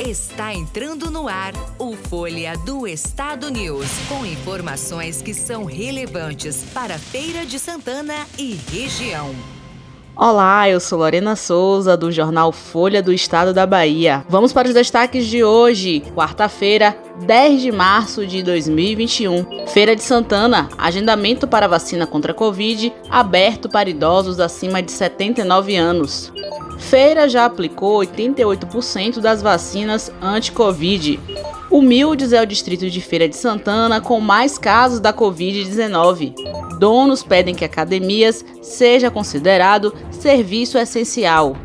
Está entrando no ar o Folha do Estado News, com informações que são relevantes para Feira de Santana e região. Olá, eu sou Lorena Souza, do jornal Folha do Estado da Bahia. Vamos para os destaques de hoje, quarta-feira, 10 de março de 2021. Feira de Santana, agendamento para vacina contra a Covid aberto para idosos acima de 79 anos. Feira já aplicou 88% das vacinas anti-Covid. Humildes é o distrito de Feira de Santana com mais casos da Covid-19. Donos pedem que academias seja considerado serviço essencial.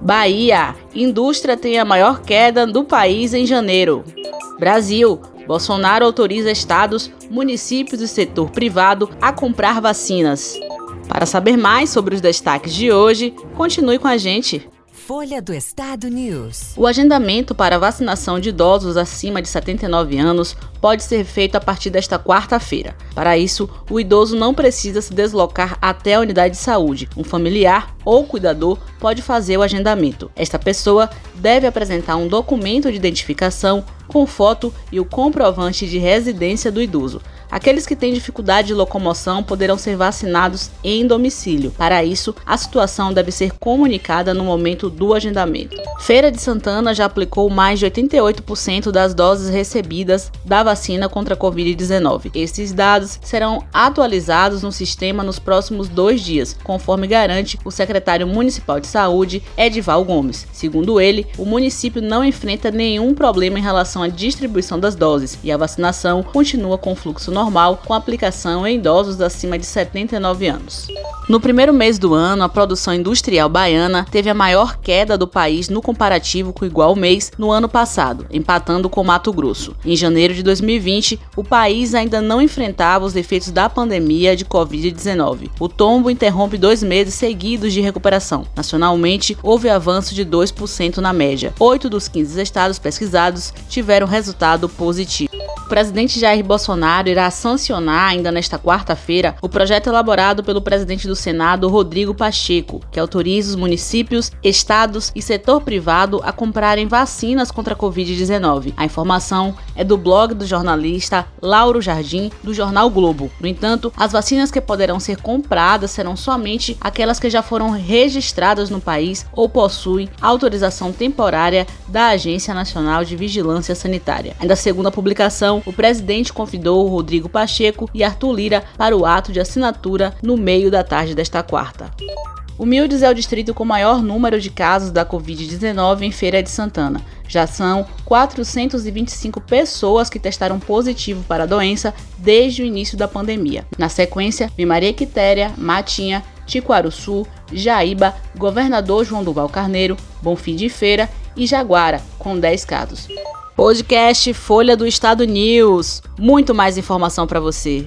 Bahia, indústria tem a maior queda do país em janeiro. Brasil, Bolsonaro autoriza estados, municípios e setor privado a comprar vacinas. Para saber mais sobre os destaques de hoje, continue com a gente. Folha do Estado News. O agendamento para vacinação de idosos acima de 79 anos pode ser feito a partir desta quarta-feira. Para isso, o idoso não precisa se deslocar até a unidade de saúde. Um familiar ou cuidador pode fazer o agendamento. Esta pessoa deve apresentar um documento de identificação com foto e o comprovante de residência do idoso. Aqueles que têm dificuldade de locomoção poderão ser vacinados em domicílio. Para isso, a situação deve ser comunicada no momento do agendamento. Feira de Santana já aplicou mais de 88% das doses recebidas da vacina contra a Covid-19. Esses dados serão atualizados no sistema nos próximos dois dias, conforme garante o secretário municipal de saúde, Edival Gomes. Segundo ele, o município não enfrenta nenhum problema em relação à distribuição das doses e a vacinação continua com fluxo normal com aplicação em idosos acima de 79 anos. No primeiro mês do ano, a produção industrial baiana teve a maior queda do país no comparativo com o igual mês no ano passado, empatando com Mato Grosso. Em janeiro de 2020, o país ainda não enfrentava os efeitos da pandemia de Covid-19. O tombo interrompe dois meses seguidos de recuperação. Nacionalmente, houve avanço de 2% na média. Oito dos 15 estados pesquisados tiveram resultado positivo. O presidente Jair Bolsonaro irá sancionar ainda nesta quarta-feira o projeto elaborado pelo presidente do Senado, Rodrigo Pacheco, que autoriza os municípios, estados e setor privado a comprarem vacinas contra a Covid-19. A informação é do blog do jornalista Lauro Jardim, do jornal Globo. No entanto, as vacinas que poderão ser compradas serão somente aquelas que já foram registradas no país ou possuem autorização temporária da Agência Nacional de Vigilância Sanitária. Ainda segundo a publicação, o presidente convidou Rodrigo Pacheco e Arthur Lira para o ato de assinatura no meio da tarde desta quarta. Humildes é o distrito com maior número de casos da Covid-19 em Feira de Santana. Já são 425 pessoas que testaram positivo para a doença desde o início da pandemia. Na sequência, vem Maria Quitéria, Matinha, Tiquaruçu, Jaíba, Governador João Duval Carneiro, Bonfim de Feira e Jaguara, com 10 casos. Podcast Folha do Estado News. Muito mais informação para você.